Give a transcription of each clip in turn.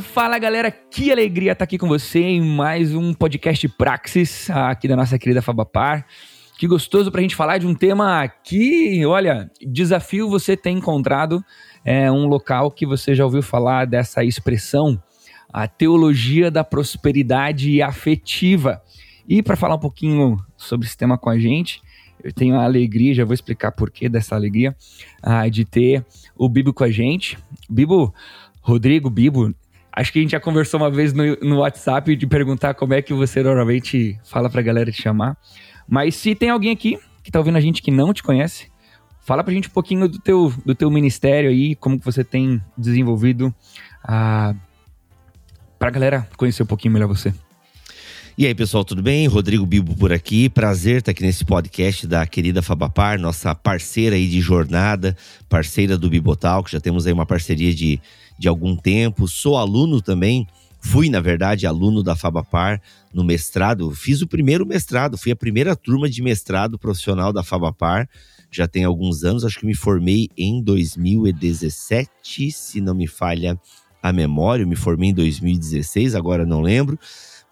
Fala, galera, que alegria estar aqui com você em mais um podcast Praxis, aqui da nossa querida Fabapar. Que gostoso para a gente falar de um tema que, olha, desafio você ter encontrado é, um local que você já ouviu falar dessa expressão, a teologia da prosperidade afetiva. E para falar um pouquinho sobre esse tema com a gente, eu tenho a alegria, já vou explicar porquê dessa alegria, ah, de ter o Bibo com a gente. Bibo, Rodrigo, Bibo, Acho que a gente já conversou uma vez no, no WhatsApp de perguntar como é que você normalmente fala pra galera te chamar. Mas se tem alguém aqui que tá ouvindo a gente que não te conhece, fala pra gente um pouquinho do teu, do teu ministério aí, como que você tem desenvolvido a... pra galera conhecer um pouquinho melhor você. E aí, pessoal, tudo bem? Rodrigo Bibo por aqui. Prazer estar aqui nesse podcast da querida Fabapar, nossa parceira aí de jornada, parceira do Bibotal, que já temos aí uma parceria de de algum tempo, sou aluno também. Fui, na verdade, aluno da Fabapar no mestrado. Fiz o primeiro mestrado, fui a primeira turma de mestrado profissional da Fabapar. Já tem alguns anos, acho que me formei em 2017, se não me falha a memória. Me formei em 2016, agora não lembro.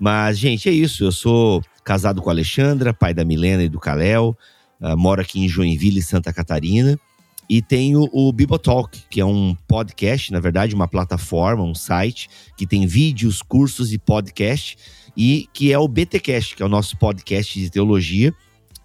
Mas, gente, é isso. Eu sou casado com a Alexandra, pai da Milena e do Kalel. Uh, moro aqui em Joinville, Santa Catarina. E tenho o Bibotalk, que é um podcast, na verdade, uma plataforma, um site que tem vídeos, cursos e podcast, e que é o BTcast, que é o nosso podcast de teologia.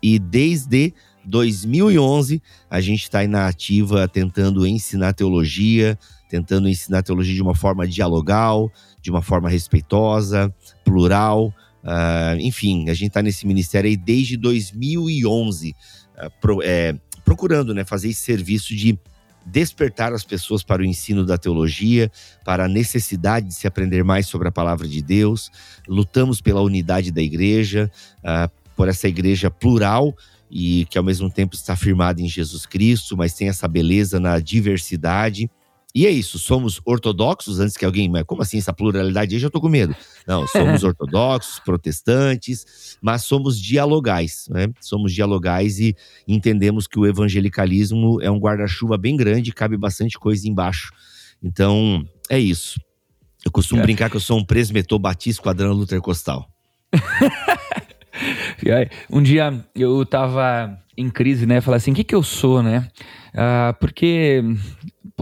E desde 2011 a gente está aí na ativa tentando ensinar teologia, tentando ensinar teologia de uma forma dialogal, de uma forma respeitosa, plural. Uh, enfim, a gente está nesse ministério aí desde 2011, uh, pro, é, procurando né, fazer esse serviço de despertar as pessoas para o ensino da teologia, para a necessidade de se aprender mais sobre a palavra de Deus. Lutamos pela unidade da igreja, uh, por essa igreja plural e que ao mesmo tempo está firmada em Jesus Cristo, mas tem essa beleza na diversidade. E é isso, somos ortodoxos, antes que alguém, mas como assim essa pluralidade aí? Já tô com medo. Não, somos ortodoxos, protestantes, mas somos dialogais, né? Somos dialogais e entendemos que o evangelicalismo é um guarda-chuva bem grande, cabe bastante coisa embaixo. Então, é isso. Eu costumo é. brincar que eu sou um presmetor batista quadrando Luther Costal. um dia eu tava em crise, né? Falar assim, o que que eu sou, né? Uh, porque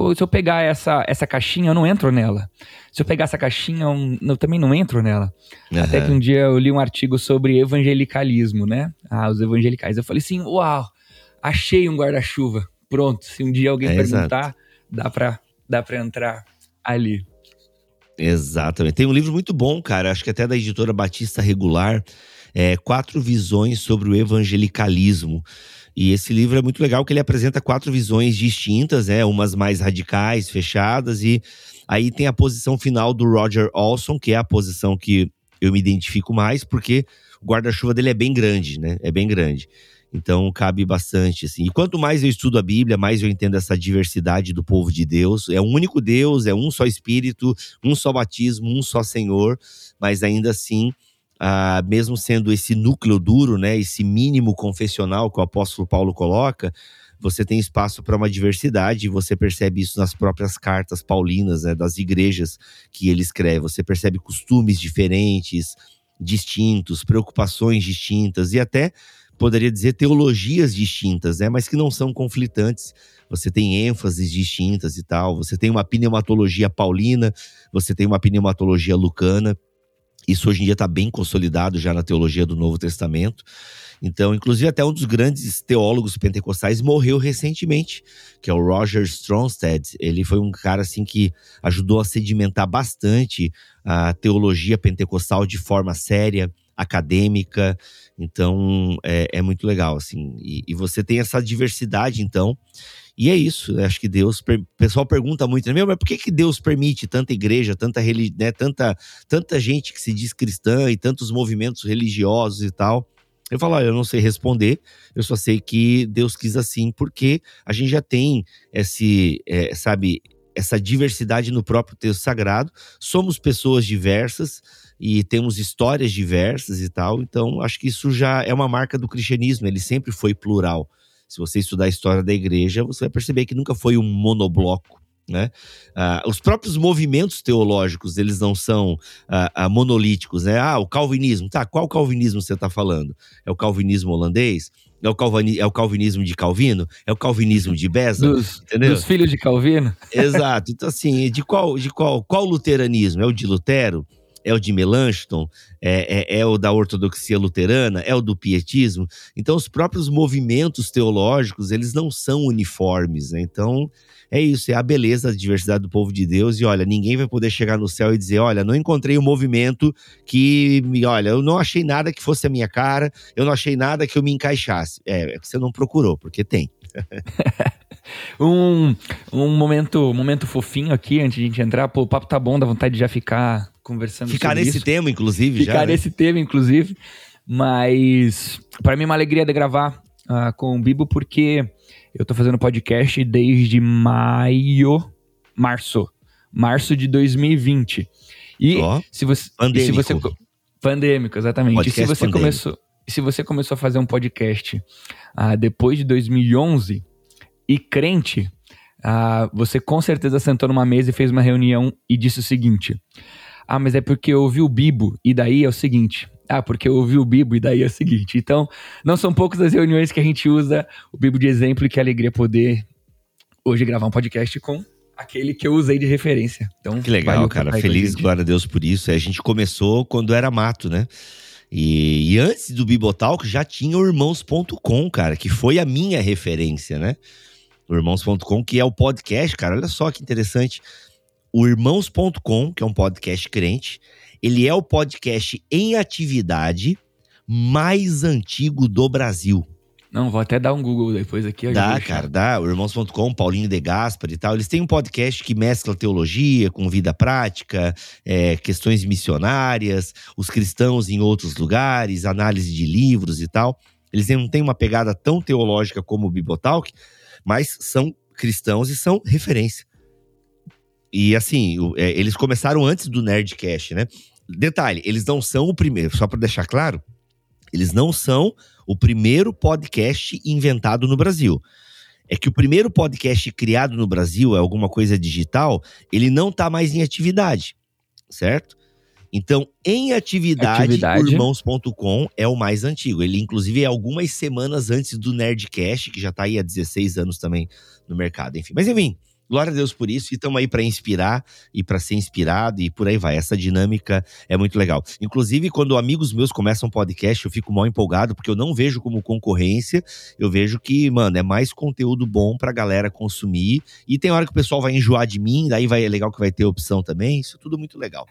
pô, se eu pegar essa, essa caixinha, eu não entro nela. Se eu pegar essa caixinha, eu, eu também não entro nela. Uhum. Até que um dia eu li um artigo sobre evangelicalismo, né? Ah, os evangelicais. Eu falei assim, uau, achei um guarda-chuva. Pronto, se um dia alguém é, perguntar, dá pra, dá pra entrar ali. Exatamente. Tem um livro muito bom, cara, acho que até da editora Batista Regular, é, Quatro Visões sobre o Evangelicalismo. E esse livro é muito legal, que ele apresenta quatro visões distintas, né? Umas mais radicais, fechadas, e aí tem a posição final do Roger Olson, que é a posição que eu me identifico mais, porque o guarda-chuva dele é bem grande, né? É bem grande. Então cabe bastante, assim. E quanto mais eu estudo a Bíblia, mais eu entendo essa diversidade do povo de Deus. É um único Deus, é um só Espírito, um só batismo, um só Senhor, mas ainda assim ah, mesmo sendo esse núcleo duro, né, esse mínimo confessional que o apóstolo Paulo coloca, você tem espaço para uma diversidade, e você percebe isso nas próprias cartas paulinas, né, das igrejas que ele escreve. Você percebe costumes diferentes, distintos, preocupações distintas e até poderia dizer teologias distintas, né, mas que não são conflitantes. Você tem ênfases distintas e tal. Você tem uma pneumatologia paulina, você tem uma pneumatologia lucana. Isso hoje em dia está bem consolidado já na teologia do Novo Testamento. Então, inclusive, até um dos grandes teólogos pentecostais morreu recentemente, que é o Roger Stronstead. Ele foi um cara assim que ajudou a sedimentar bastante a teologia pentecostal de forma séria, acadêmica. Então, é, é muito legal, assim. E, e você tem essa diversidade, então. E é isso, acho que Deus. O pessoal pergunta muito, né? Meu, mas por que, que Deus permite tanta igreja, tanta, religi né, tanta, tanta gente que se diz cristã e tantos movimentos religiosos e tal? Eu falo, olha, eu não sei responder, eu só sei que Deus quis assim, porque a gente já tem esse, é, sabe, essa diversidade no próprio texto sagrado. Somos pessoas diversas e temos histórias diversas e tal, então acho que isso já é uma marca do cristianismo, ele sempre foi plural. Se você estudar a história da igreja, você vai perceber que nunca foi um monobloco. Né? Ah, os próprios movimentos teológicos, eles não são ah, ah, monolíticos, né? Ah, o calvinismo, tá, qual calvinismo você está falando? É o calvinismo holandês? É o, calvani, é o calvinismo de Calvino? É o calvinismo de Beza? Dos, dos filhos de Calvino? Exato. Então, assim, de qual, de qual, qual luteranismo? É o de Lutero? É o de Melanchthon, é, é, é, o da ortodoxia luterana, é o do pietismo. Então, os próprios movimentos teológicos, eles não são uniformes, né? Então, é isso, é a beleza da diversidade do povo de Deus. E olha, ninguém vai poder chegar no céu e dizer: olha, não encontrei um movimento que, olha, eu não achei nada que fosse a minha cara, eu não achei nada que eu me encaixasse. É, é que você não procurou, porque tem. um, um momento, momento fofinho aqui, antes de a gente entrar. Pô, o papo tá bom, dá vontade de já ficar conversando Ficar nesse isso. tema, inclusive, Ficar já. Ficar né? nesse tema, inclusive. Mas para mim é uma alegria de gravar uh, com o Bibo, porque eu tô fazendo podcast desde maio, março. Março de 2020. E oh, se você. Pandêmico. Se você, pandêmico, exatamente. Podcast e se você pandêmico. começou. Se você começou a fazer um podcast uh, depois de 2011 e crente, uh, você com certeza sentou numa mesa e fez uma reunião e disse o seguinte: ah, mas é porque eu ouvi o Bibo e daí é o seguinte. Ah, porque eu ouvi o Bibo e daí é o seguinte. Então, não são poucas as reuniões que a gente usa o Bibo de exemplo e que alegria poder hoje gravar um podcast com aquele que eu usei de referência. Então, que legal, cara. Feliz, glória a Deus por isso. A gente começou quando era mato, né? E, e antes do Bibotalk já tinha o Irmãos.com, cara, que foi a minha referência, né? O Irmãos.com, que é o podcast, cara. Olha só que interessante o Irmãos.com, que é um podcast crente. Ele é o podcast em atividade mais antigo do Brasil. Não, vou até dar um Google depois aqui. Dá, cara, dá. O Irmãos.com, Paulinho de Gaspar e tal. Eles têm um podcast que mescla teologia com vida prática, é, questões missionárias, os cristãos em outros lugares, análise de livros e tal. Eles não têm uma pegada tão teológica como o Bibotalk, mas são cristãos e são referência. E assim, é, eles começaram antes do Nerdcast, né? Detalhe, eles não são o primeiro, só para deixar claro, eles não são o primeiro podcast inventado no Brasil. É que o primeiro podcast criado no Brasil, é alguma coisa digital, ele não está mais em atividade, certo? Então, em atividade, atividade. irmãos.com é o mais antigo. Ele, inclusive, é algumas semanas antes do Nerdcast, que já está aí há 16 anos também no mercado. Enfim, mas enfim, Glória a Deus por isso e estamos aí para inspirar e para ser inspirado e por aí vai. Essa dinâmica é muito legal. Inclusive, quando amigos meus começam um podcast, eu fico mal empolgado porque eu não vejo como concorrência. Eu vejo que, mano, é mais conteúdo bom para a galera consumir. E tem hora que o pessoal vai enjoar de mim, daí vai é legal que vai ter opção também. Isso é tudo muito legal.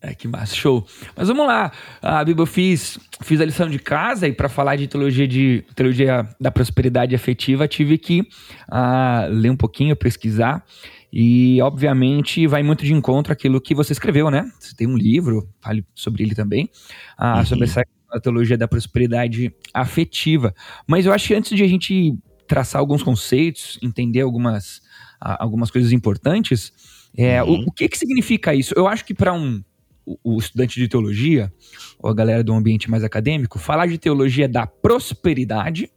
É, que massa, show. Mas vamos lá. A Bíblia eu fiz, fiz a lição de casa e para falar de teologia de teologia da prosperidade afetiva, tive que uh, ler um pouquinho, pesquisar. E, obviamente, vai muito de encontro aquilo que você escreveu, né? Você tem um livro, fale sobre ele também, uh, uhum. sobre essa teologia da prosperidade afetiva. Mas eu acho que antes de a gente traçar alguns conceitos, entender algumas, uh, algumas coisas importantes, é, uhum. o, o que, que significa isso? Eu acho que para um o, estudante de teologia, ou a galera do ambiente mais acadêmico, falar de teologia da prosperidade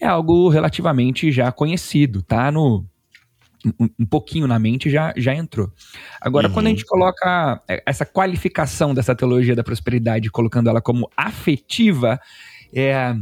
é algo relativamente já conhecido, tá? No, um, um pouquinho na mente já, já entrou. Agora, uhum. quando a uhum. gente coloca é, essa qualificação dessa teologia da prosperidade, colocando ela como afetiva, é,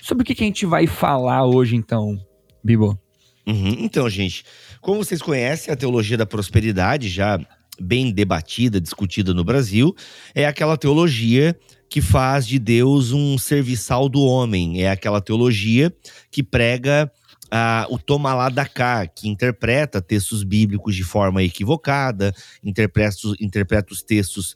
sobre o que, que a gente vai falar hoje, então, Bibo? Uhum. Então, gente, como vocês conhecem, a teologia da prosperidade já bem debatida, discutida no Brasil, é aquela teologia que faz de Deus um serviçal do homem. É aquela teologia que prega ah, o toma lá da cá, que interpreta textos bíblicos de forma equivocada, interpreta, interpreta os textos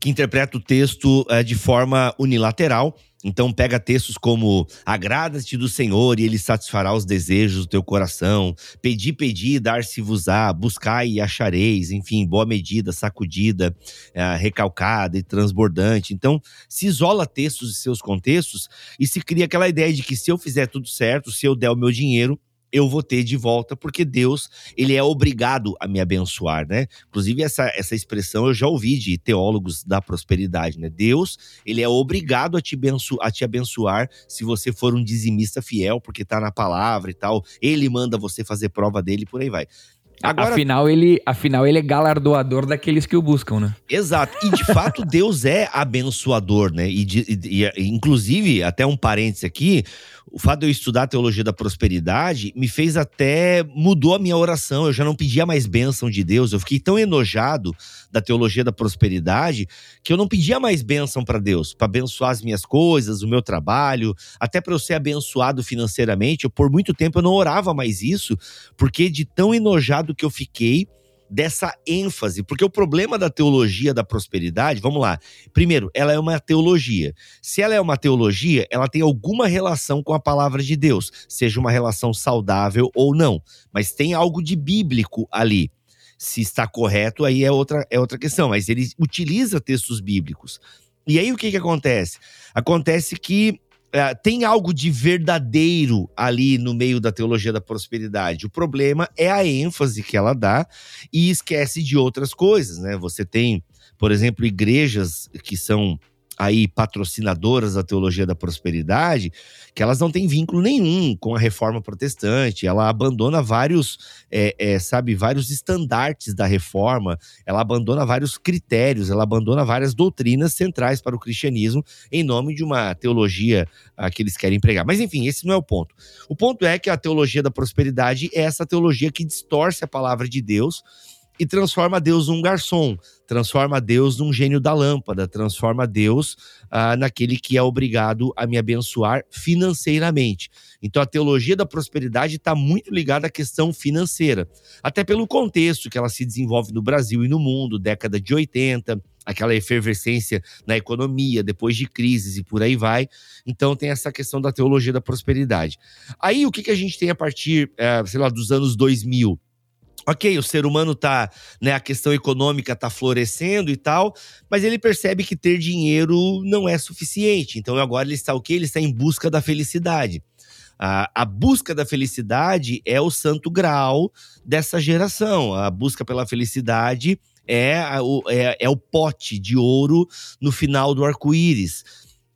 que interpreta o texto uh, de forma unilateral. Então pega textos como agrada-te do Senhor e ele satisfará os desejos do teu coração. Pedi, pedi, dar-se-vos-á, buscai e achareis. Enfim, boa medida, sacudida, uh, recalcada e transbordante. Então se isola textos de seus contextos e se cria aquela ideia de que se eu fizer tudo certo, se eu der o meu dinheiro, eu vou ter de volta, porque Deus, ele é obrigado a me abençoar, né? Inclusive, essa, essa expressão eu já ouvi de teólogos da prosperidade, né? Deus, ele é obrigado a te, abenço a te abençoar se você for um dizimista fiel, porque tá na palavra e tal. Ele manda você fazer prova dele, por aí vai. Agora, afinal, ele, afinal, ele é galardoador daqueles que o buscam, né? Exato. E de fato, Deus é abençoador, né? E, de, e, e, inclusive, até um parênteses aqui, o fato de eu estudar a teologia da prosperidade me fez até mudou a minha oração. Eu já não pedia mais bênção de Deus. Eu fiquei tão enojado da teologia da prosperidade que eu não pedia mais bênção para Deus, para abençoar as minhas coisas, o meu trabalho, até para eu ser abençoado financeiramente. Eu, por muito tempo eu não orava mais isso, porque de tão enojado que eu fiquei dessa ênfase, porque o problema da teologia da prosperidade, vamos lá. Primeiro, ela é uma teologia. Se ela é uma teologia, ela tem alguma relação com a palavra de Deus, seja uma relação saudável ou não, mas tem algo de bíblico ali. Se está correto, aí é outra, é outra questão, mas ele utiliza textos bíblicos. E aí o que, que acontece? Acontece que é, tem algo de verdadeiro ali no meio da teologia da prosperidade. O problema é a ênfase que ela dá e esquece de outras coisas, né? Você tem, por exemplo, igrejas que são aí patrocinadoras da teologia da prosperidade, que elas não têm vínculo nenhum com a reforma protestante. Ela abandona vários, é, é, sabe, vários estandartes da reforma, ela abandona vários critérios, ela abandona várias doutrinas centrais para o cristianismo em nome de uma teologia ah, que eles querem pregar. Mas enfim, esse não é o ponto. O ponto é que a teologia da prosperidade é essa teologia que distorce a palavra de Deus e transforma Deus num garçom, transforma Deus num gênio da lâmpada, transforma Deus ah, naquele que é obrigado a me abençoar financeiramente. Então a teologia da prosperidade está muito ligada à questão financeira, até pelo contexto que ela se desenvolve no Brasil e no mundo, década de 80, aquela efervescência na economia, depois de crises e por aí vai. Então tem essa questão da teologia da prosperidade. Aí o que, que a gente tem a partir, eh, sei lá, dos anos 2000? Ok, o ser humano tá, né, a questão econômica tá florescendo e tal, mas ele percebe que ter dinheiro não é suficiente. Então agora ele está o quê? Ele está em busca da felicidade. A, a, busca da felicidade é o santo grau dessa geração. A busca pela felicidade é, o, é, é o pote de ouro no final do arco-íris.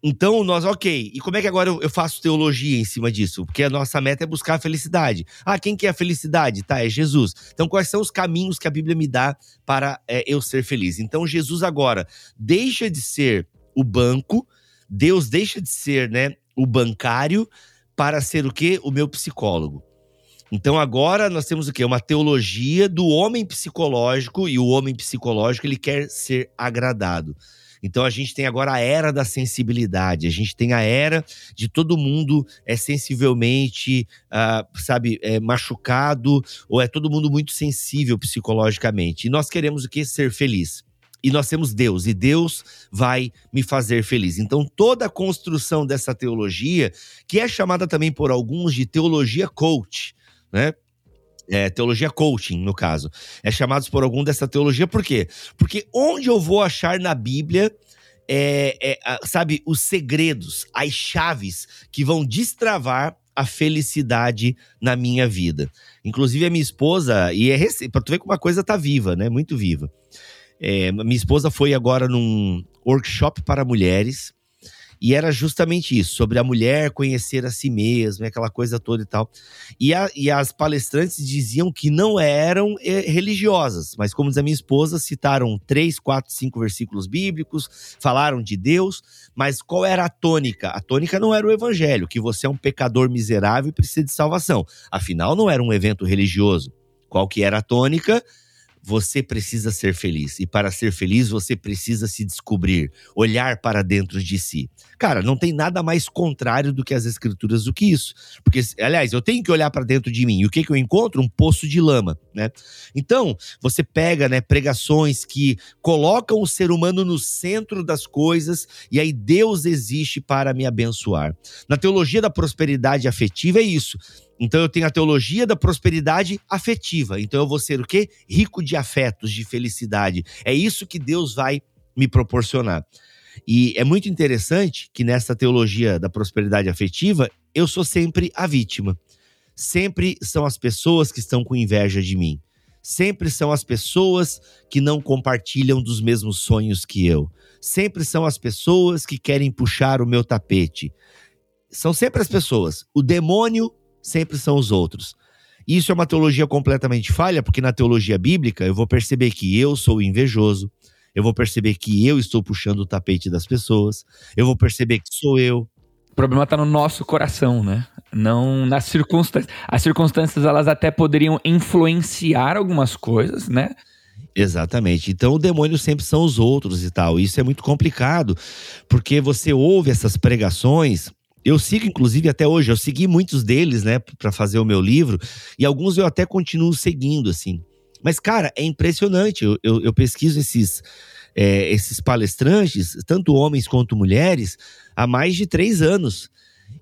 Então, nós, ok, e como é que agora eu, faço teologia em cima disso? Porque a nossa meta é buscar a felicidade. Ah, quem que é a felicidade? Tá, é Jesus. Então, quais são os caminhos que a Bíblia me dá para é, eu ser feliz? Então, Jesus agora deixa de ser o banco, Deus deixa de ser, né, o bancário, para ser o quê? O meu psicólogo. Então agora nós temos o quê? Uma teologia do homem psicológico e o homem psicológico ele quer ser agradado. Então a gente tem agora a era da sensibilidade, a gente tem a era de todo mundo é sensivelmente, uh, sabe, é machucado, ou é todo mundo muito sensível psicologicamente. E nós queremos o que? Ser feliz. E nós temos Deus, e Deus vai me fazer feliz. Então, toda a construção dessa teologia, que é chamada também por alguns de teologia coach, né? É, teologia coaching, no caso. É chamados por algum dessa teologia, por quê? Porque onde eu vou achar na Bíblia, é, é, sabe, os segredos, as chaves que vão destravar a felicidade na minha vida. Inclusive, a minha esposa, e é recente, pra tu ver como uma coisa tá viva, né? Muito viva. É, minha esposa foi agora num workshop para mulheres e era justamente isso, sobre a mulher conhecer a si mesma, aquela coisa toda e tal. E, a, e as palestrantes diziam que não eram é, religiosas, mas como diz a minha esposa, citaram três, quatro, cinco versículos bíblicos, falaram de Deus, mas qual era a tônica? A tônica não era o evangelho, que você é um pecador miserável e precisa de salvação. Afinal, não era um evento religioso. Qual que era a tônica? Você precisa ser feliz. E para ser feliz, você precisa se descobrir, olhar para dentro de si. Cara, não tem nada mais contrário do que as escrituras do que isso. Porque, aliás, eu tenho que olhar para dentro de mim. E o que, que eu encontro? Um poço de lama, né? Então, você pega, né, pregações que colocam o ser humano no centro das coisas e aí Deus existe para me abençoar. Na teologia da prosperidade afetiva é isso. Então eu tenho a teologia da prosperidade afetiva. Então eu vou ser o quê? Rico de afetos, de felicidade. É isso que Deus vai me proporcionar. E é muito interessante que nessa teologia da prosperidade afetiva, eu sou sempre a vítima. Sempre são as pessoas que estão com inveja de mim. Sempre são as pessoas que não compartilham dos mesmos sonhos que eu. Sempre são as pessoas que querem puxar o meu tapete. São sempre as pessoas. O demônio sempre são os outros. Isso é uma teologia completamente falha, porque na teologia bíblica eu vou perceber que eu sou invejoso, eu vou perceber que eu estou puxando o tapete das pessoas, eu vou perceber que sou eu. O problema está no nosso coração, né? Não nas circunstâncias. As circunstâncias elas até poderiam influenciar algumas coisas, né? Exatamente. Então o demônio sempre são os outros e tal. Isso é muito complicado, porque você ouve essas pregações eu sigo, inclusive, até hoje. Eu segui muitos deles, né, para fazer o meu livro, e alguns eu até continuo seguindo, assim. Mas, cara, é impressionante. Eu, eu, eu pesquiso esses, é, esses palestrantes, tanto homens quanto mulheres, há mais de três anos.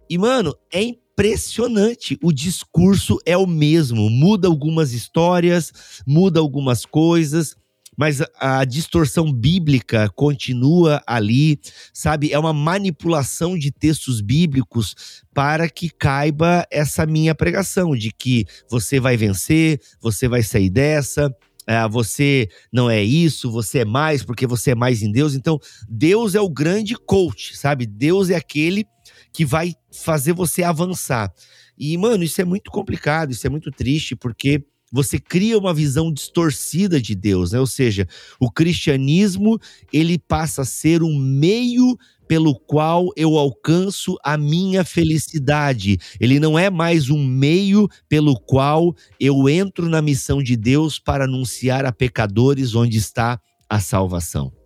E, mano, é impressionante. O discurso é o mesmo. Muda algumas histórias, muda algumas coisas, mas a, distorção bíblica continua ali, sabe? É uma manipulação de textos bíblicos para que caiba essa minha pregação de que você vai vencer, você vai sair dessa, é, você não é isso, você é mais porque você é mais em Deus. Então, Deus é o grande coach, sabe? Deus é aquele que vai fazer você avançar. E, mano, isso é muito complicado, isso é muito triste, porque você cria uma visão distorcida de Deus, né? Ou seja, o cristianismo ele passa a ser um meio pelo qual eu alcanço a minha felicidade. Ele não é mais um meio pelo qual eu entro na missão de Deus para anunciar a pecadores onde está a salvação.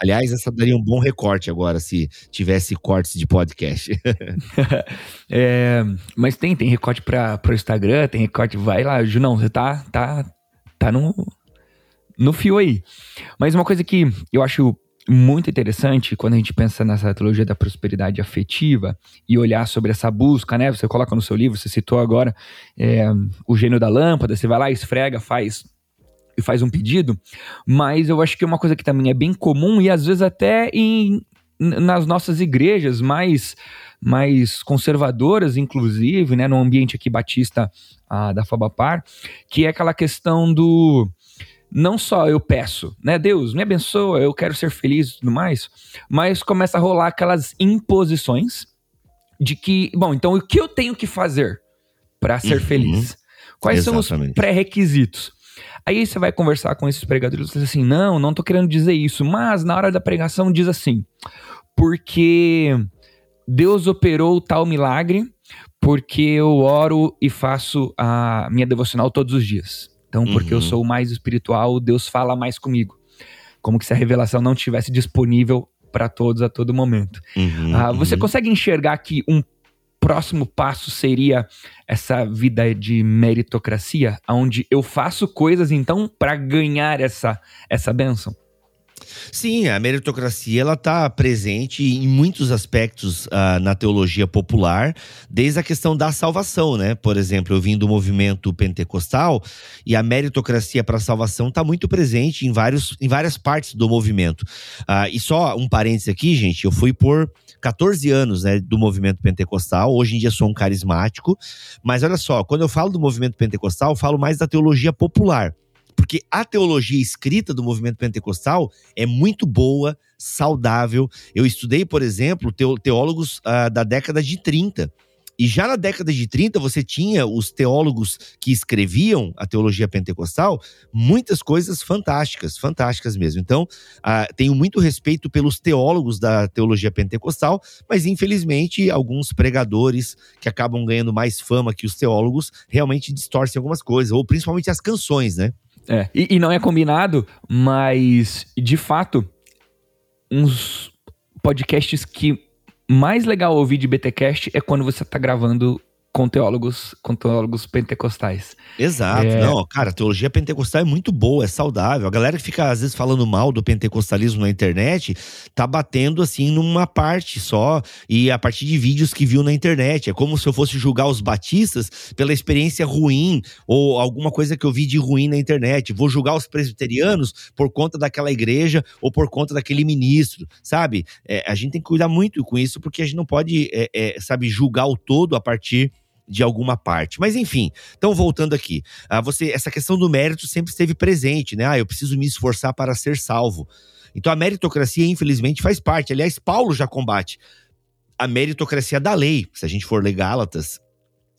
Aliás, essa daria um bom recorte agora, se tivesse cortes de podcast. é, mas tem, tem recorte para o Instagram, tem recorte. Vai lá, Junão, você tá, tá, tá no, no fio aí. Mas uma coisa que eu acho muito interessante quando a gente pensa nessa teologia da prosperidade afetiva e olhar sobre essa busca, né? Você coloca no seu livro, você citou agora é, o gênio da lâmpada, você vai lá, esfrega, faz e faz um pedido, mas eu acho que é uma coisa que também é bem comum e às vezes até em, nas nossas igrejas mais mais conservadoras, inclusive, né, no ambiente aqui batista ah, da Fabapar, que é aquela questão do não só eu peço, né, Deus me abençoa, eu quero ser feliz e tudo mais, mas começa a rolar aquelas imposições de que, bom, então o que eu tenho que fazer para ser uhum. feliz? Quais Exatamente. são os pré-requisitos? Aí você vai conversar com esses pregadores e diz assim: não, não tô querendo dizer isso, mas na hora da pregação diz assim, porque Deus operou tal milagre, porque eu oro e faço a minha devocional todos os dias. Então, porque uhum. eu sou mais espiritual, Deus fala mais comigo. Como que se a revelação não estivesse disponível para todos a todo momento. Uhum, ah, você uhum. consegue enxergar que um próximo passo seria essa vida de meritocracia, onde eu faço coisas então para ganhar essa essa benção? Sim, a meritocracia ela está presente em muitos aspectos uh, na teologia popular, desde a questão da salvação, né? Por exemplo, eu vim do movimento pentecostal e a meritocracia para a salvação está muito presente em, vários, em várias partes do movimento. Uh, e só um parênteses aqui, gente, eu fui por 14 anos né, do movimento pentecostal, hoje em dia sou um carismático, mas olha só, quando eu falo do movimento pentecostal, eu falo mais da teologia popular porque a teologia escrita do movimento pentecostal é muito boa, saudável. Eu estudei, por exemplo, teólogos uh, da década de 30. E já na década de 30, você tinha os teólogos que escreviam a teologia pentecostal, muitas coisas fantásticas, fantásticas mesmo. Então, uh, tenho muito respeito pelos teólogos da teologia pentecostal, mas infelizmente, alguns pregadores que acabam ganhando mais fama que os teólogos realmente distorcem algumas coisas, ou principalmente as canções, né? É, e, e não é combinado, mas de fato, uns podcasts que mais legal ouvir de BTcast é quando você tá gravando com teólogos, com teólogos pentecostais. Exato. É. Não, cara, a teologia pentecostal é muito boa, é saudável. A galera que fica, às vezes, falando mal do pentecostalismo na internet, tá batendo, assim, numa parte só, e a partir de vídeos que viu na internet. É como se eu fosse julgar os batistas pela experiência ruim, ou alguma coisa que eu vi de ruim na internet. Vou julgar os presbiterianos por conta daquela igreja, ou por conta daquele ministro, sabe? É, a gente tem que cuidar muito com isso, porque a gente não pode, é, é, sabe, julgar o todo a partir de alguma parte. Mas enfim, então voltando aqui, ah, você essa questão do mérito sempre esteve presente, né? Ah, eu preciso me esforçar para ser salvo. Então a meritocracia, infelizmente, faz parte. Aliás, Paulo já combate a meritocracia da lei. Se a gente for ler Gálatas,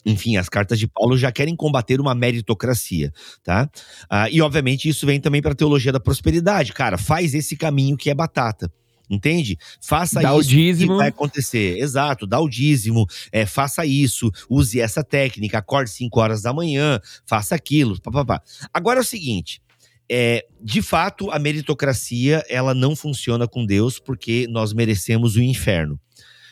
enfim, as cartas de Paulo já querem combater uma meritocracia, tá? Ah, e obviamente isso vem também para a teologia da prosperidade. Cara, faz esse caminho que é batata. Entende? Faça Dá isso que vai acontecer. Exato, dá o dízimo, é, faça isso, use essa técnica, acorde 5 horas da manhã, faça aquilo, papapá. Agora é o seguinte, é, de fato, a meritocracia ela não funciona com Deus porque nós merecemos o inferno.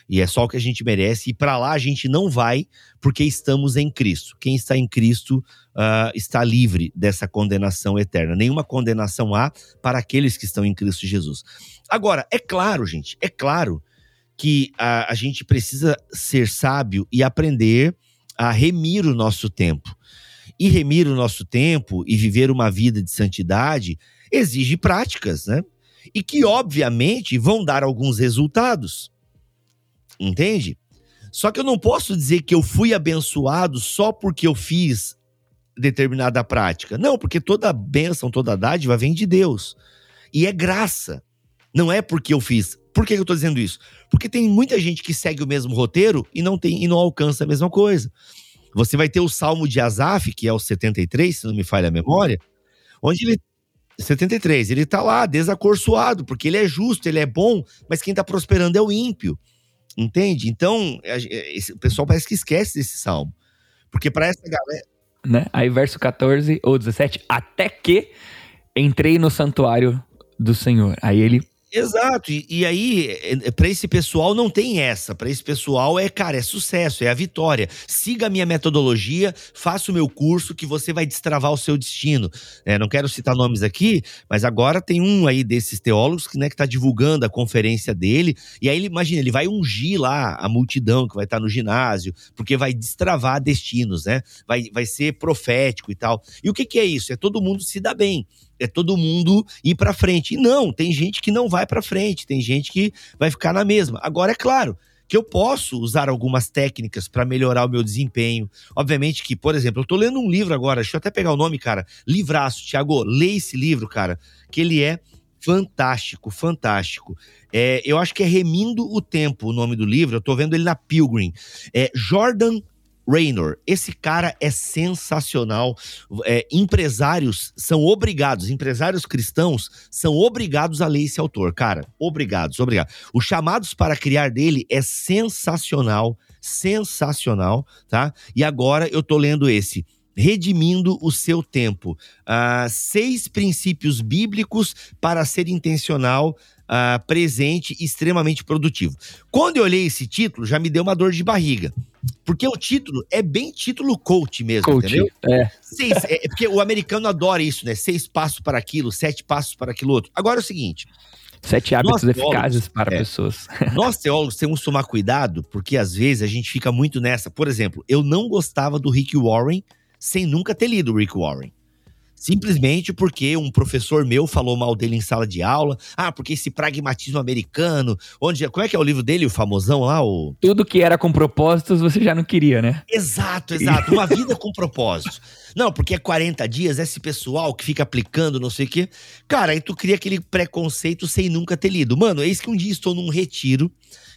E é só o que a gente merece, e para lá a gente não vai porque estamos em Cristo. Quem está em Cristo ah, está livre dessa condenação eterna. Nenhuma condenação há para aqueles que estão em Cristo Jesus. Agora, é claro, gente, é claro que a, a gente precisa ser sábio e aprender a remir o nosso tempo. E remir o nosso tempo e viver uma vida de santidade exige práticas, né? E que, obviamente, vão dar alguns resultados. Entende? Só que eu não posso dizer que eu fui abençoado só porque eu fiz determinada prática. Não, porque toda bênção, toda dádiva vem de Deus. E é graça. Não é porque eu fiz. Por que eu tô dizendo isso? Porque tem muita gente que segue o mesmo roteiro e não tem e não alcança a mesma coisa. Você vai ter o Salmo de Asaf, que é o 73, se não me falha a memória, onde ele 73, ele tá lá desacorçoado, porque ele é justo, ele é bom, mas quem tá prosperando é o ímpio. Entende? Então, esse- o pessoal parece que esquece desse salmo. Porque para essa galera, Né? Aí verso 14 ou 17, até que entrei no santuário do Senhor. Aí ele Exato, e, e aí, é, para esse pessoal não tem essa. Para esse pessoal é, cara, é sucesso, é a vitória. Siga a minha metodologia, faça o meu curso que você vai destravar o seu destino. É, não quero citar nomes aqui, mas agora tem um aí desses teólogos que, né, que tá divulgando a conferência dele. E aí, ele, imagina, ele vai ungir lá a multidão que vai estar no ginásio, porque vai destravar destinos, né? Vai, vai ser profético e tal. E o que, que é isso? É todo mundo se dar bem é todo mundo ir para frente. E não, tem gente que não vai para frente, tem gente que vai ficar na mesma. Agora é claro que eu posso usar algumas técnicas para melhorar o meu desempenho. Obviamente que, por exemplo, eu tô lendo um livro agora, deixa eu até pegar o nome, cara. Livraço, Thiago, lê esse livro, cara, que ele é fantástico, fantástico. É, eu acho que é Remindo o Tempo o nome do livro, eu tô vendo ele na Pilgrim. É Jordan Raynor, esse cara é sensacional. É, empresários são obrigados, empresários cristãos são obrigados a ler esse autor, cara. Obrigados, obrigados. Os chamados para criar dele é sensacional, sensacional, tá? E agora eu tô lendo esse. Redimindo o seu tempo. Ah, seis princípios bíblicos para ser intencional, ah, presente e extremamente produtivo. Quando eu olhei esse título, já me deu uma dor de barriga. Porque o título é bem título coach mesmo, coach. entendeu? É. Seis, é, é porque o americano adora isso, né? Seis passos para aquilo, sete passos para aquilo outro. Agora é o seguinte: Sete hábitos eficazes para é. pessoas. nós teólogos temos que tomar cuidado, porque às vezes a gente fica muito nessa. Por exemplo, eu não gostava do Rick Warren sem nunca ter lido o Rick Warren. Simplesmente porque um professor meu falou mal dele em sala de aula. Ah, porque esse pragmatismo americano, onde. Como é que é o livro dele, o famosão lá? O... Tudo que era com propósitos você já não queria, né? Exato, exato. Uma vida com propósito. Não, porque é 40 dias, esse pessoal que fica aplicando não sei o quê. Cara, aí tu cria aquele preconceito sem nunca ter lido. Mano, eis que um dia estou num retiro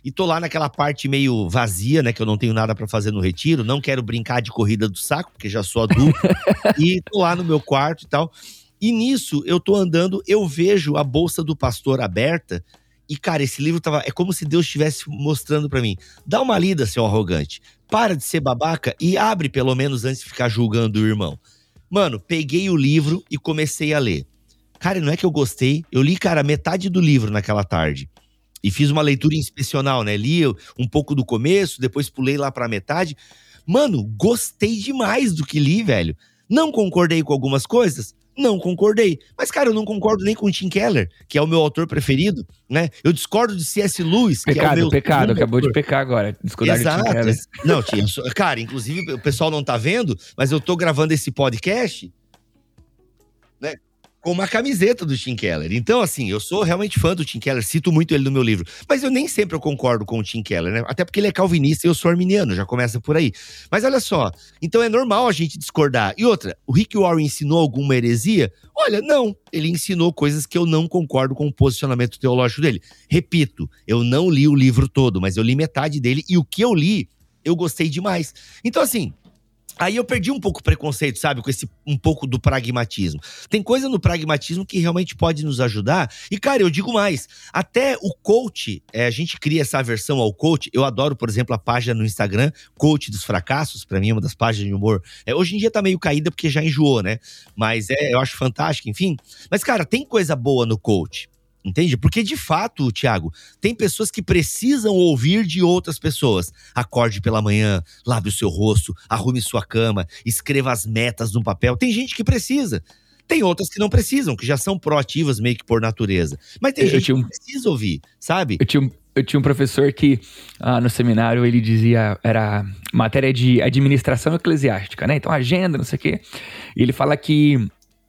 e tô lá naquela parte meio vazia, né? Que eu não tenho nada pra fazer no retiro. Não quero brincar de corrida do saco, porque já sou adulto. e tô lá no meu quarto e tal. E nisso, eu tô andando, eu vejo a bolsa do pastor aberta. E, cara, esse livro tava. É como se Deus estivesse mostrando pra mim. Dá uma lida, seu arrogante. Para de ser babaca e abre, pelo menos, antes de ficar julgando o irmão. Mano, peguei o livro e comecei a ler. Cara, não é que eu gostei. Eu li, cara, metade do livro naquela tarde. E fiz uma leitura inspecional, né? Li um pouco do começo, depois pulei lá pra metade. Mano, gostei demais do que li, velho. Não concordei com algumas coisas? Não concordei. Mas, cara, eu não concordo nem com o Tim Keller, que é o meu autor preferido, né? Eu discordo de C.S. Lewis, pecado, que é o meu. Pecado, acabou de pecar agora. Discordar Exato. de Tim Keller. Não, tinha. Cara, inclusive, o pessoal não tá vendo, mas eu tô gravando esse podcast né, com uma camiseta do Tim Keller. Então, assim, eu sou realmente fã do Tim Keller, cito muito ele no meu livro. Mas eu nem sempre eu concordo com o Tim Keller, né? Até porque ele é calvinista e eu sou arminiano, já começa por aí. Mas olha só, então é normal a gente discordar. E outra, o Rick Warren ensinou alguma heresia? Olha, não. Ele ensinou coisas que eu não concordo com o posicionamento teológico dele. Repito, eu não li o livro todo, mas eu li metade dele e o que eu li, eu gostei demais. Então, assim, Aí eu perdi um pouco o preconceito, sabe? Com esse um pouco do pragmatismo. Tem coisa no pragmatismo que realmente pode nos ajudar. E, cara, eu digo mais: até o coach, é, a gente cria essa versão ao coach. Eu adoro, por exemplo, a página no Instagram, Coach dos Fracassos, para mim é uma das páginas de humor. É, hoje em dia tá meio caída porque já enjoou, né? Mas é, eu acho fantástico, enfim. Mas, cara, tem coisa boa no coach. Entende? Porque de fato, Tiago, tem pessoas que precisam ouvir de outras pessoas. Acorde pela manhã, lave o seu rosto, arrume sua cama, escreva as metas num papel. Tem gente que precisa. Tem outras que não precisam, que já são proativas meio que por natureza. Mas tem eu gente um... que precisa ouvir, sabe? Eu tinha um, eu tinha um professor que ah, no seminário ele dizia, era matéria de administração eclesiástica, né? Então, agenda, não sei o quê. E ele fala que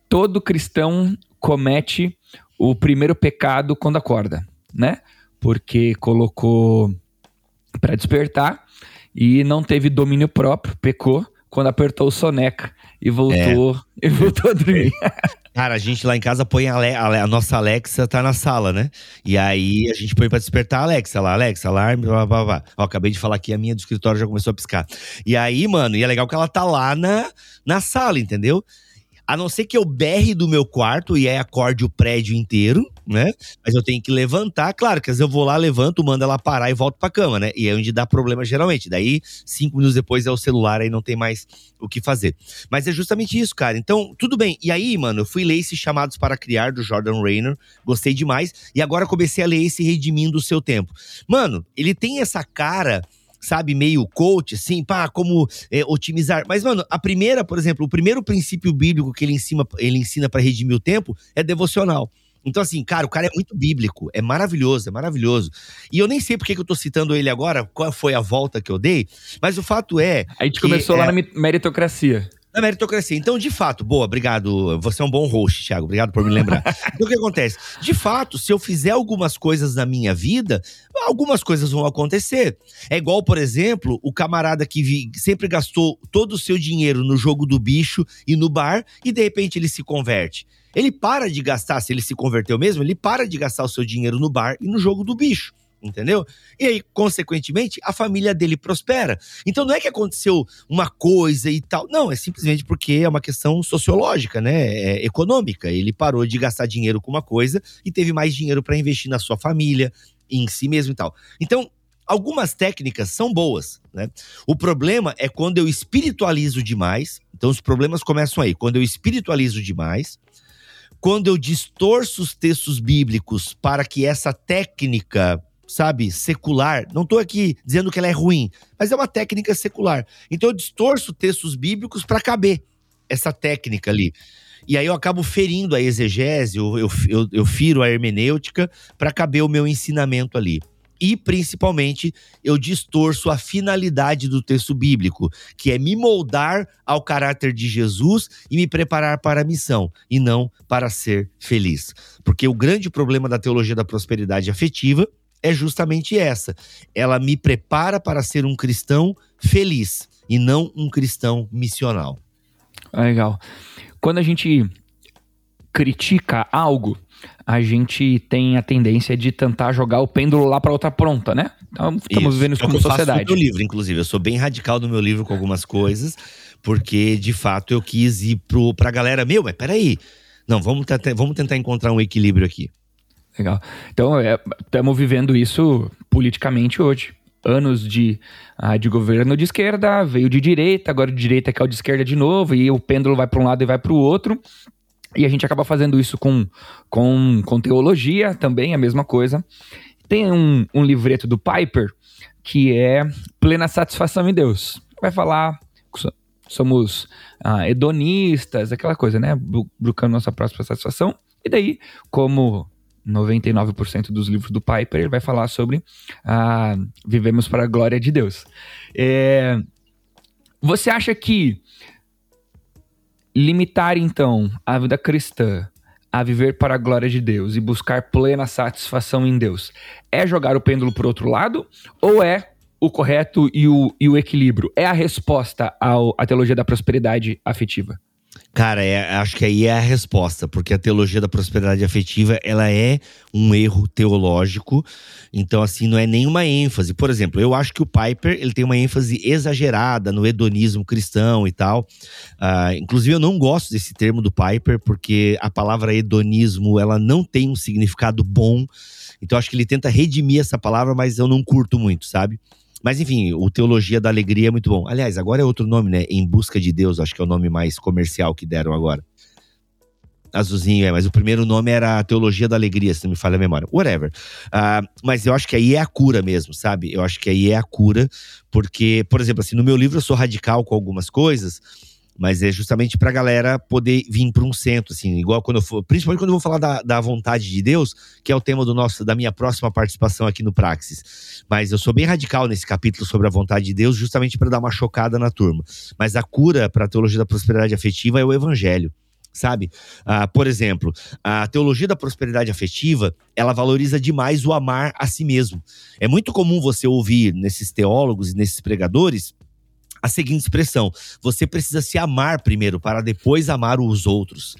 todo cristão comete o primeiro pecado quando acorda, né? Porque colocou para despertar e não teve domínio próprio, pecou quando apertou o soneca e voltou, é. e voltou a dormir. Cara, a gente lá em casa põe a, a, a, nossa Alexa tá na sala, né? E aí a gente põe para despertar a Alexa lá, Alexa, alarme, blá, blá, blá. Ó, acabei de falar que a minha do escritório já começou a piscar. E aí, mano, e é legal que ela tá lá na, na sala, entendeu? A não ser que eu berre do meu quarto e aí acorde o prédio inteiro, né? Mas eu tenho que levantar. Claro que às vezes eu vou lá, levanto, mando ela parar e volto pra cama, né? E é onde dá problema geralmente. Daí, cinco minutos depois é o celular, aí não tem mais o que fazer. Mas é justamente isso, cara. Então, tudo bem. E aí, mano, eu fui ler esses chamados para criar do Jordan Rayner, gostei demais. E agora comecei a ler esse Redimindo o Seu Tempo. Mano, ele tem essa cara sabe, meio coach, assim, pá, como é, otimizar. Mas, mano, a primeira, por exemplo, o primeiro princípio bíblico que ele ensina, ele ensina para redimir o tempo é devocional. Então, assim, cara, o cara é muito bíblico, é maravilhoso, é maravilhoso. E eu nem sei por que eu tô citando ele agora, qual foi a volta que eu dei, mas o fato é. A gente começou é, lá na meritocracia. Na meritocracia. Então, de fato, boa, obrigado. Você é um bom host, Thiago. Obrigado por me lembrar. então, o que acontece? De fato, se eu fizer algumas coisas na minha vida, algumas coisas vão acontecer. É igual, por exemplo, o camarada que vi, sempre gastou todo o seu dinheiro no jogo do bicho e no bar, e de repente ele se converte. Ele para de gastar, se ele se converteu mesmo, ele para de gastar o seu dinheiro no bar e no jogo do bicho entendeu? E aí, consequentemente, a família dele prospera. Então não é que aconteceu uma coisa e tal, não, é simplesmente porque é uma questão sociológica, né? É econômica. Ele parou de gastar dinheiro com uma coisa e teve mais dinheiro para investir na sua família, em si mesmo e tal. Então, algumas técnicas são boas, né? O problema é quando eu espiritualizo demais. Então os problemas começam aí, quando eu espiritualizo demais, quando eu distorço os textos bíblicos para que essa técnica sabe, secular. Não estou aqui dizendo que ela é ruim, mas é uma técnica secular. Então eu distorço textos bíblicos para caber essa técnica ali. E aí eu acabo ferindo a exegese, eu, eu, eu, eu firo a hermenêutica para caber o meu ensinamento ali. E, principalmente, eu distorço a finalidade do texto bíblico, que é me moldar ao caráter de Jesus e me preparar para a missão, e não para ser feliz. Porque o grande problema da teologia da prosperidade afetiva é justamente essa. Ela me prepara para ser um cristão feliz e não um cristão missional. Legal. Quando a gente critica algo, a gente tem a tendência de tentar jogar o pêndulo lá para outra pronta, né? Então estamos isso. vivendo isso é como sociedade. Eu no meu livro, inclusive, eu sou bem radical no meu livro com algumas coisas, porque de fato eu quis ir para a galera, meu, mas peraí, não, vamos, vamos tentar encontrar um equilíbrio aqui. Legal. Então, estamos é, vivendo isso politicamente hoje. anos de, uh, de governo de esquerda, veio de direita, agora de direita caiu de esquerda de novo, e o pêndulo vai para um lado e vai para o outro. E a gente acaba fazendo isso com, com, com teologia também, a mesma coisa. Tem um, um livreto do Piper que é Plena Satisfação em Deus. Vai falar, somos ah, hedonistas, aquela coisa, né? Buscando nossa próxima satisfação. E daí, como 99% dos livros do Piper, ele vai falar sobre ah, vivemos para a glória de Deus. É, você acha que limitar, então, a vida cristã a viver para a glória de Deus e buscar plena satisfação em Deus é jogar o pêndulo para outro lado ou é o correto e o, e o equilíbrio? É a resposta ao, à teologia da prosperidade afetiva? Cara, é, acho que aí é a resposta, porque a teologia da prosperidade afetiva, ela é um erro teológico, então assim, não é nenhuma ênfase. Por exemplo, eu acho que o Piper, ele tem uma ênfase exagerada no hedonismo cristão e tal. Uh, inclusive, eu não gosto desse termo do Piper, porque a palavra hedonismo, ela não tem um significado bom, então acho que ele tenta redimir essa palavra, mas eu não curto muito, sabe? Mas enfim, o Teologia da Alegria é muito bom. Aliás, agora é outro nome, né? Em Busca de Deus, acho que é o nome mais comercial que deram agora. Azulzinho, é, mas o primeiro nome era Teologia da Alegria, se não me falha a memória. Whatever. Uh, mas eu acho que aí é a cura mesmo, sabe? Eu acho que aí é a cura, porque, por exemplo, assim, no meu livro eu sou radical com algumas coisas, mas é justamente para a galera poder vir para um centro, assim, igual quando eu for, principalmente quando eu vou falar da, da vontade de Deus, que é o tema do nosso, da minha próxima participação aqui no Praxis. Mas eu sou bem radical nesse capítulo sobre a vontade de Deus, justamente para dar uma chocada na turma. Mas a cura para a teologia da prosperidade afetiva é o evangelho sabe? Ah, por exemplo, a teologia da prosperidade afetiva, ela valoriza demais o amar a si mesmo. É muito comum você ouvir nesses teólogos e nesses pregadores a seguinte expressão: você precisa se amar primeiro para depois amar os outros.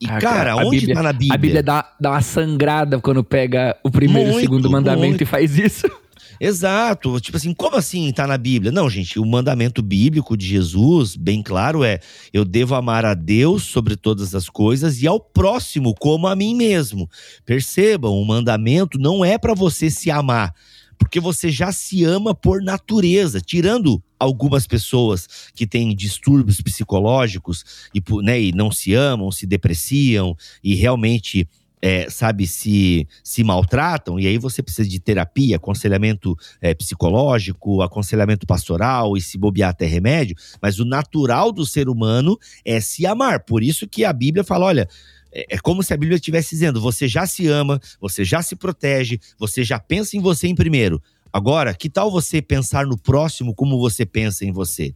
E, ah, cara, onde Bíblia, tá na Bíblia? A Bíblia dá, dá uma sangrada quando pega o primeiro muito, e o segundo mandamento muito. e faz isso. Exato. Tipo assim, como assim tá na Bíblia? Não, gente, o mandamento bíblico de Jesus, bem claro, é: eu devo amar a Deus sobre todas as coisas e ao próximo como a mim mesmo. Percebam, o mandamento não é para você se amar porque você já se ama por natureza, tirando algumas pessoas que têm distúrbios psicológicos e, né, e não se amam, se depreciam e realmente é, sabe, se, se maltratam, e aí você precisa de terapia, aconselhamento é, psicológico, aconselhamento pastoral e se bobear até remédio, mas o natural do ser humano é se amar. Por isso que a Bíblia fala: olha, é, é como se a Bíblia estivesse dizendo: você já se ama, você já se protege, você já pensa em você em primeiro. Agora, que tal você pensar no próximo como você pensa em você?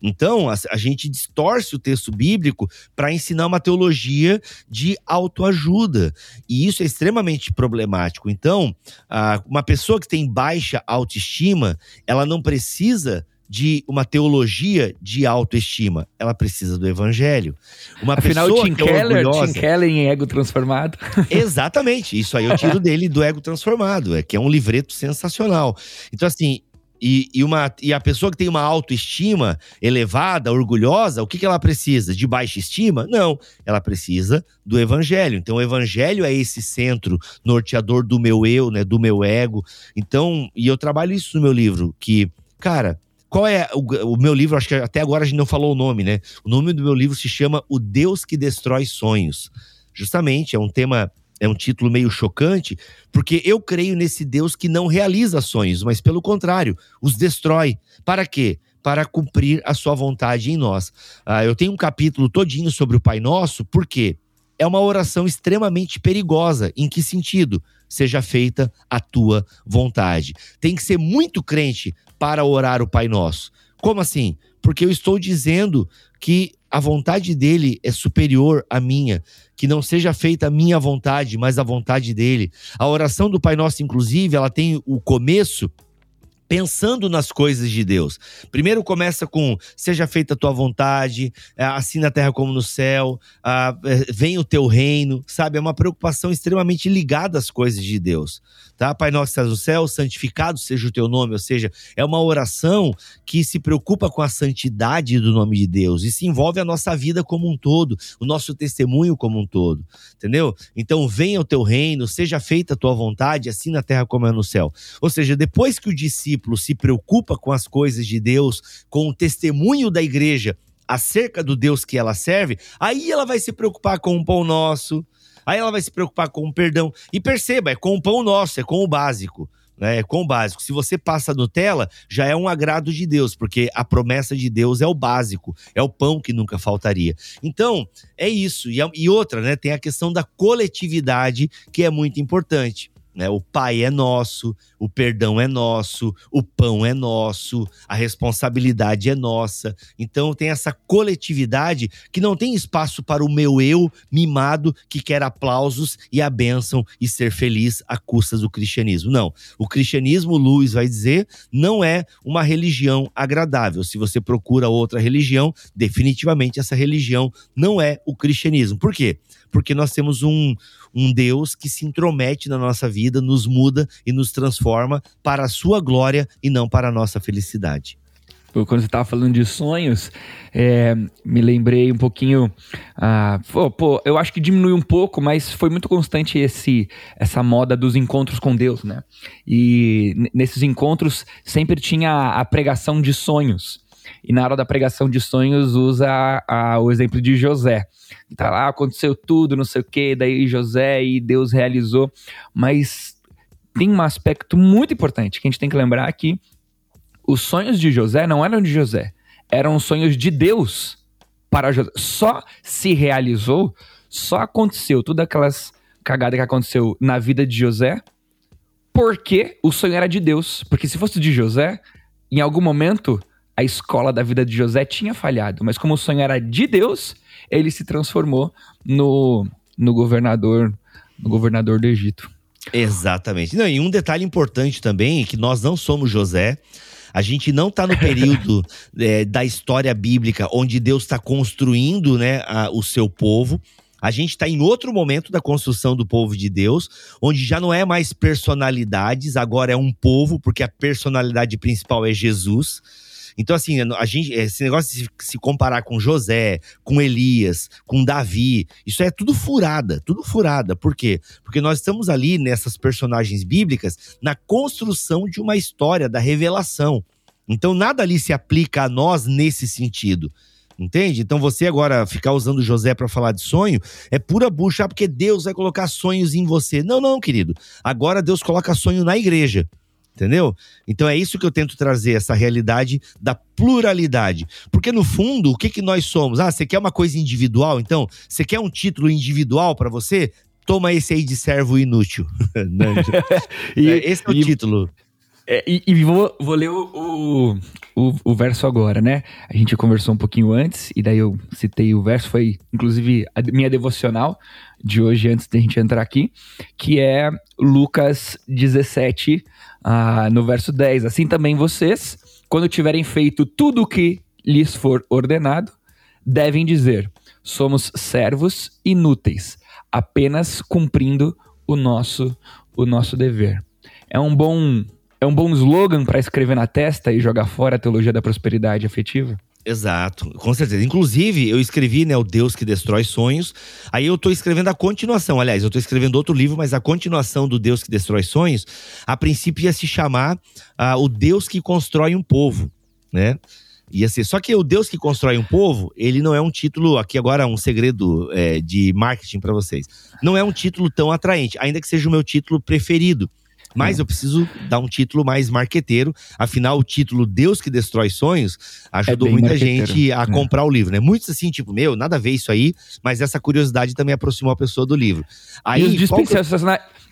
Então, a, a gente distorce o texto bíblico para ensinar uma teologia de autoajuda. E isso é extremamente problemático. Então, a, uma pessoa que tem baixa autoestima, ela não precisa de uma teologia de autoestima, ela precisa do evangelho. Uma Afinal, pessoa Tim que é Keller, orgulhosa... Tim Keller em Ego Transformado. Exatamente, isso aí eu tiro dele do Ego Transformado, é que é um livreto sensacional. Então assim, e, e, uma, e a pessoa que tem uma autoestima elevada, orgulhosa, o que, que ela precisa? De baixa estima? Não. Ela precisa do evangelho. Então, o evangelho é esse centro norteador do meu eu, né? Do meu ego. Então, e eu trabalho isso no meu livro, que, cara, qual é o, o, meu livro? Acho que até agora a gente não falou o nome, né? O nome do meu livro se chama O Deus que Destrói Sonhos. Justamente, é um tema, é um título meio chocante, porque eu creio nesse Deus que não realiza sonhos, mas pelo contrário, os destrói. Para quê? Para cumprir a sua vontade em nós. Ah, eu tenho um capítulo todinho sobre o Pai Nosso, por quê? é uma oração extremamente perigosa. Em que sentido? Seja feita a tua vontade. Tem que ser muito crente para orar o Pai Nosso. Como assim? Porque eu estou dizendo que a vontade dele é superior à minha, que não seja feita a minha vontade, mas a vontade dele. A oração do Pai Nosso, inclusive, ela tem o começo pensando nas coisas de Deus. Primeiro começa com seja feita a tua vontade, é, assim na terra como no céu, é, vem o teu reino, sabe? É uma preocupação extremamente ligada às coisas de Deus, tá? Pai nosso que estás no céu, santificado seja o teu nome, ou seja, é uma oração que se preocupa com a santidade do nome de Deus e se envolve a nossa vida como um todo, o nosso testemunho como um todo, entendeu? Então venha o teu reino, seja feita a tua vontade, assim na terra como é no céu. Ou seja, depois que o discípulo se preocupa com as coisas de Deus, com o testemunho da igreja acerca do Deus que ela serve, aí ela vai se preocupar com o pão nosso, aí ela vai se preocupar com o perdão. E perceba, é com o pão nosso, é com o básico. Né, é com o básico. Se você passa Nutella, já é um agrado de Deus, porque a promessa de Deus é o básico, é o pão que nunca faltaria. Então, é isso. E, e outra, né? Tem a questão da coletividade, que é muito importante. Né? O Pai é nosso, o perdão é nosso, o pão é nosso, a responsabilidade é nossa. Então tem essa coletividade que não tem espaço para o meu eu mimado que quer aplausos e a bênção e ser feliz à custa do cristianismo. Não. O cristianismo, Luiz vai dizer, não é uma religião agradável. Se você procura outra religião, definitivamente essa religião não é o cristianismo. Por quê? Porque nós temos um, um Deus que se intromete na nossa vida, nos muda e nos transforma para a sua glória e não para a nossa felicidade quando você estava falando de sonhos, é, me lembrei um pouquinho. Ah, pô, eu acho que diminuiu um pouco, mas foi muito constante esse, essa moda dos encontros com Deus, né? E nesses encontros sempre tinha a pregação de sonhos. E na hora da pregação de sonhos usa a, a, o exemplo de José. Tá lá, aconteceu tudo, não sei o que, daí José e Deus realizou. Mas tem um aspecto muito importante que a gente tem que lembrar que os sonhos de José não eram de José, eram sonhos de Deus para José. Só se realizou, só aconteceu tudo aquelas cagadas que aconteceu na vida de José, porque o sonho era de Deus. Porque se fosse de José, em algum momento a escola da vida de José tinha falhado, mas como o sonho era de Deus, ele se transformou no, no governador, no governador do Egito. Exatamente. Não, e um detalhe importante também é que nós não somos José. A gente não está no período é, da história bíblica onde Deus está construindo né, a, o seu povo. A gente está em outro momento da construção do povo de Deus, onde já não é mais personalidades, agora é um povo, porque a personalidade principal é Jesus. Então, assim, a gente, esse negócio de se comparar com José, com Elias, com Davi, isso é tudo furada, tudo furada. Por quê? Porque nós estamos ali nessas personagens bíblicas na construção de uma história da revelação. Então, nada ali se aplica a nós nesse sentido. Entende? Então você agora ficar usando José para falar de sonho é pura bucha, porque Deus vai colocar sonhos em você. Não, não, querido. Agora Deus coloca sonho na igreja. Entendeu? Então é isso que eu tento trazer, essa realidade da pluralidade. Porque no fundo, o que, que nós somos? Ah, você quer uma coisa individual? Então, você quer um título individual para você? Toma esse aí de servo inútil. E, é, esse é o e, título. É, e, e vou, vou, ler o, o, o, verso agora, né? A gente conversou um pouquinho antes, e daí eu citei o verso, foi inclusive a minha devocional de hoje, antes da gente entrar aqui, que é Lucas 17, ah, no verso 10. Assim também vocês, quando tiverem feito tudo o que lhes for ordenado, devem dizer: somos servos inúteis, apenas cumprindo o nosso o nosso dever. É um bom é um bom slogan para escrever na testa e jogar fora a teologia da prosperidade afetiva? Exato, com certeza. Inclusive, eu escrevi, né, O Deus que Destrói Sonhos. Aí eu tô escrevendo a continuação. Aliás, eu tô escrevendo outro livro, mas a continuação do Deus que Destrói Sonhos, a princípio ia se chamar uh, O Deus que Constrói um Povo, né? Ia ser. Só que o Deus que constrói um povo, ele não é um título. Aqui agora um segredo é, de marketing para vocês. Não é um título tão atraente, ainda que seja o meu título preferido. Mas é. eu preciso dar um título mais marqueteiro. Afinal, o título Deus que Destrói Sonhos ajudou é muita gente a é. comprar o livro, né? Muitos assim, tipo, meu, nada a ver isso aí, mas essa curiosidade também aproximou a pessoa do livro. Aí, e, os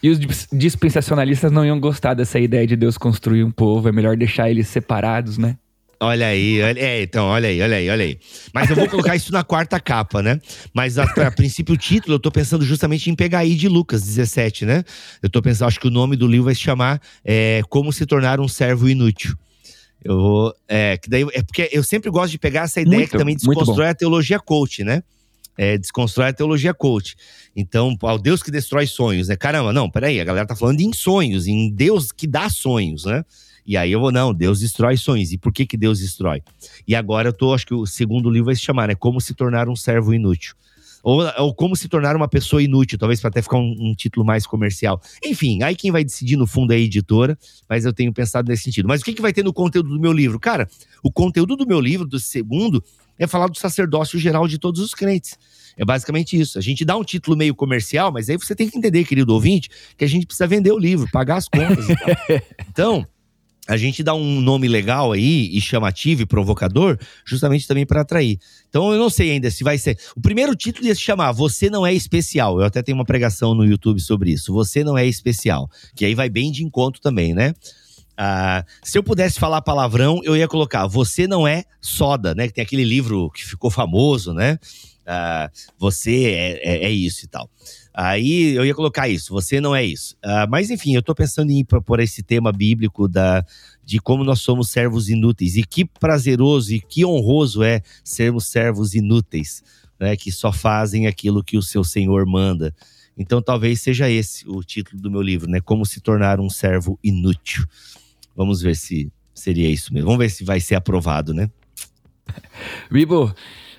e os dispensacionalistas não iam gostar dessa ideia de Deus construir um povo, é melhor deixar eles separados, né? Olha aí, olha, é, então, olha aí, olha aí, olha aí. Mas eu vou colocar isso na quarta capa, né? Mas a, a, princípio o título eu tô pensando justamente em pegar aí de Lucas 17, né? Eu tô pensando, acho que o nome do livro vai se chamar é, Como se tornar um servo inútil. Eu vou, é, que daí, é porque eu sempre gosto de pegar essa ideia muito, que também desconstrói a teologia coach, né? É, desconstrói a teologia coach. Então, o Deus que destrói sonhos, né? Caramba, não, peraí, a galera tá falando em sonhos, em Deus que dá sonhos, né? E aí eu vou, não, Deus destrói sonhos. E por que que Deus destrói? E agora eu tô, acho que o segundo livro vai se chamar, né? Como se tornar um servo inútil. Ou, ou como se tornar uma pessoa inútil, talvez para até ficar um, um, título mais comercial. Enfim, aí quem vai decidir no fundo é a editora, mas eu tenho pensado nesse sentido. Mas o que, que vai ter no conteúdo do meu livro? Cara, o conteúdo do meu livro, do segundo, é falar do sacerdócio geral de todos os crentes. É basicamente isso. A gente dá um título meio comercial, mas aí você tem que entender, querido ouvinte, que a gente precisa vender o livro, pagar as contas e tal. Então, a gente dá um nome legal aí e chamativo e provocador, justamente também para atrair. Então eu não sei ainda se vai ser. O primeiro título ia se chamar Você não é especial. Eu até tenho uma pregação no YouTube sobre isso. Você não é especial, que aí vai bem de encontro também, né? Ah, se eu pudesse falar palavrão, eu ia colocar Você não é soda, né? Que tem aquele livro que ficou famoso, né? Ah, você é, é, é isso e tal. Aí eu ia colocar isso, você não é isso. Uh, mas enfim, eu estou pensando em propor esse tema bíblico da, de como nós somos servos inúteis. E que prazeroso e que honroso é sermos servos inúteis, né, que só fazem aquilo que o seu Senhor manda. Então talvez seja esse o título do meu livro, né? Como se tornar um servo inútil. Vamos ver se seria isso mesmo. Vamos ver se vai ser aprovado, né? Bibo,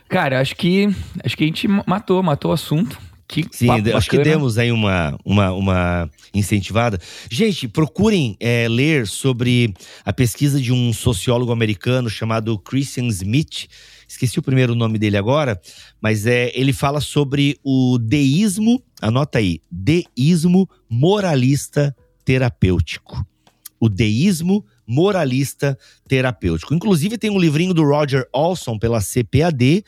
cara, acho que acho que a gente matou, matou o assunto. Que Sim, acho que demos aí uma, uma, uma incentivada. Gente, procurem é, ler sobre a pesquisa de um sociólogo americano chamado Christian Smith. Esqueci o primeiro nome dele agora, mas é, ele fala sobre o deísmo, anota aí, deísmo moralista terapêutico. O deísmo moralista terapêutico. Inclusive tem um livrinho do Roger Olson pela CPAD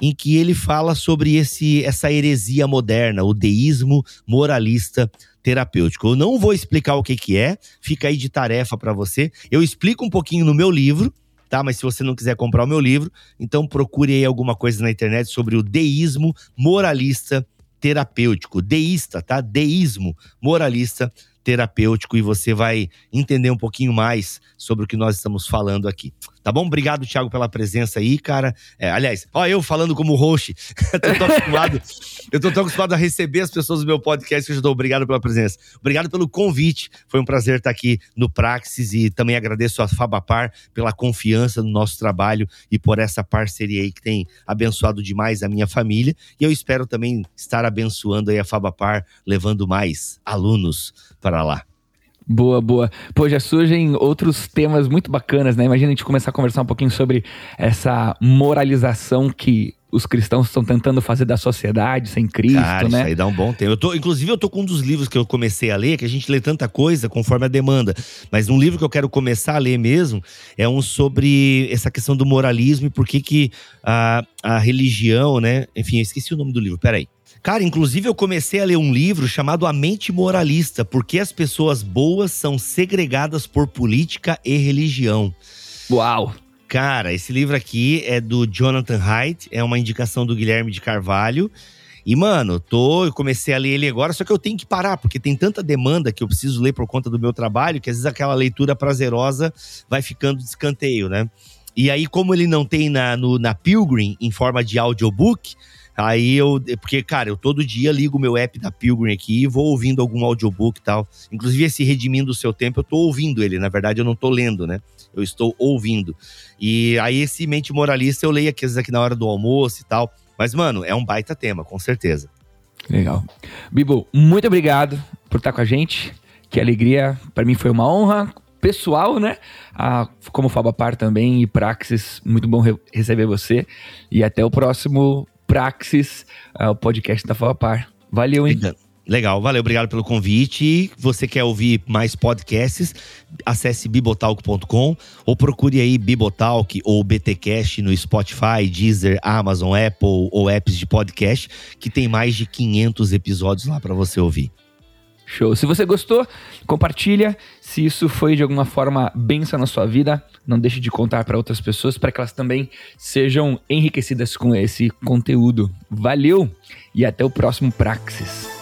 em que ele fala sobre esse essa heresia moderna, o deísmo moralista terapêutico. Eu não vou explicar o que que é, fica aí de tarefa para você. Eu explico um pouquinho no meu livro, tá? Mas se você não quiser comprar o meu livro, então procure aí alguma coisa na internet sobre o deísmo moralista terapêutico, deísta, tá? Deísmo moralista terapêutico terapêutico e você vai entender um pouquinho mais sobre o que nós estamos falando aqui. Tá bom? Obrigado, Thiago, pela presença aí, cara. É, aliás, ó, eu falando como host, eu tô tão acostumado, eu tô tão acostumado a receber as pessoas do meu podcast que eu já dou obrigado pela presença. Obrigado pelo convite. Foi um prazer estar aqui no Praxis e também agradeço a Fabapar pela confiança no nosso trabalho e por essa parceria aí que tem abençoado demais a minha família. E eu espero também estar abençoando aí a Fabapar, levando mais alunos para lá. Boa, boa. Pô, já surgem outros temas muito bacanas, né? Imagina a gente começar a conversar um pouquinho sobre essa moralização que os cristãos estão tentando fazer da sociedade sem Cristo, Cara, né? Isso aí dá um bom tempo. Eu tô, inclusive, eu tô com um dos livros que eu comecei a ler, que a gente lê tanta coisa conforme a demanda. Mas um livro que eu quero começar a ler mesmo é um sobre essa questão do moralismo e por que, que a, a religião, né? Enfim, eu esqueci o nome do livro, peraí. Cara, inclusive eu comecei a ler um livro chamado A Mente Moralista, porque as pessoas boas são segregadas por política e religião. Uau! Cara, esse livro aqui é do Jonathan Haidt, é uma indicação do Guilherme de Carvalho. E, mano, tô, eu comecei a ler ele agora, só que eu tenho que parar, porque tem tanta demanda que eu preciso ler por conta do meu trabalho, que às vezes aquela leitura prazerosa vai ficando de escanteio, né? E aí, como ele não tem na, no, na Pilgrim em forma de audiobook, Aí eu. Porque, cara, eu todo dia ligo meu app da Pilgrim aqui e vou ouvindo algum audiobook e tal. Inclusive, esse Redimindo o Seu Tempo, eu tô ouvindo ele. Na verdade, eu não tô lendo, né? Eu estou ouvindo. E aí, esse Mente Moralista eu leio aqui, às vezes, aqui na hora do almoço e tal. Mas, mano, é um baita tema, com certeza. Legal. Bibo, muito obrigado por estar com a gente. Que alegria. Para mim foi uma honra pessoal, né? Ah, como Fabapar também e Praxis, muito bom re receber você. E até o próximo Praxis, uh, o podcast da Fala Valeu, hein? Legal, valeu, obrigado pelo convite. Você quer ouvir mais podcasts? Acesse bibotalk.com ou procure aí Bibotalk ou BTcast no Spotify, Deezer, Amazon, Apple ou apps de podcast, que tem mais de 500 episódios lá para você ouvir. Show. Se você gostou, compartilha. Se isso foi de alguma forma benção na sua vida, não deixe de contar para outras pessoas para que elas também sejam enriquecidas com esse conteúdo. Valeu e até o próximo Praxis.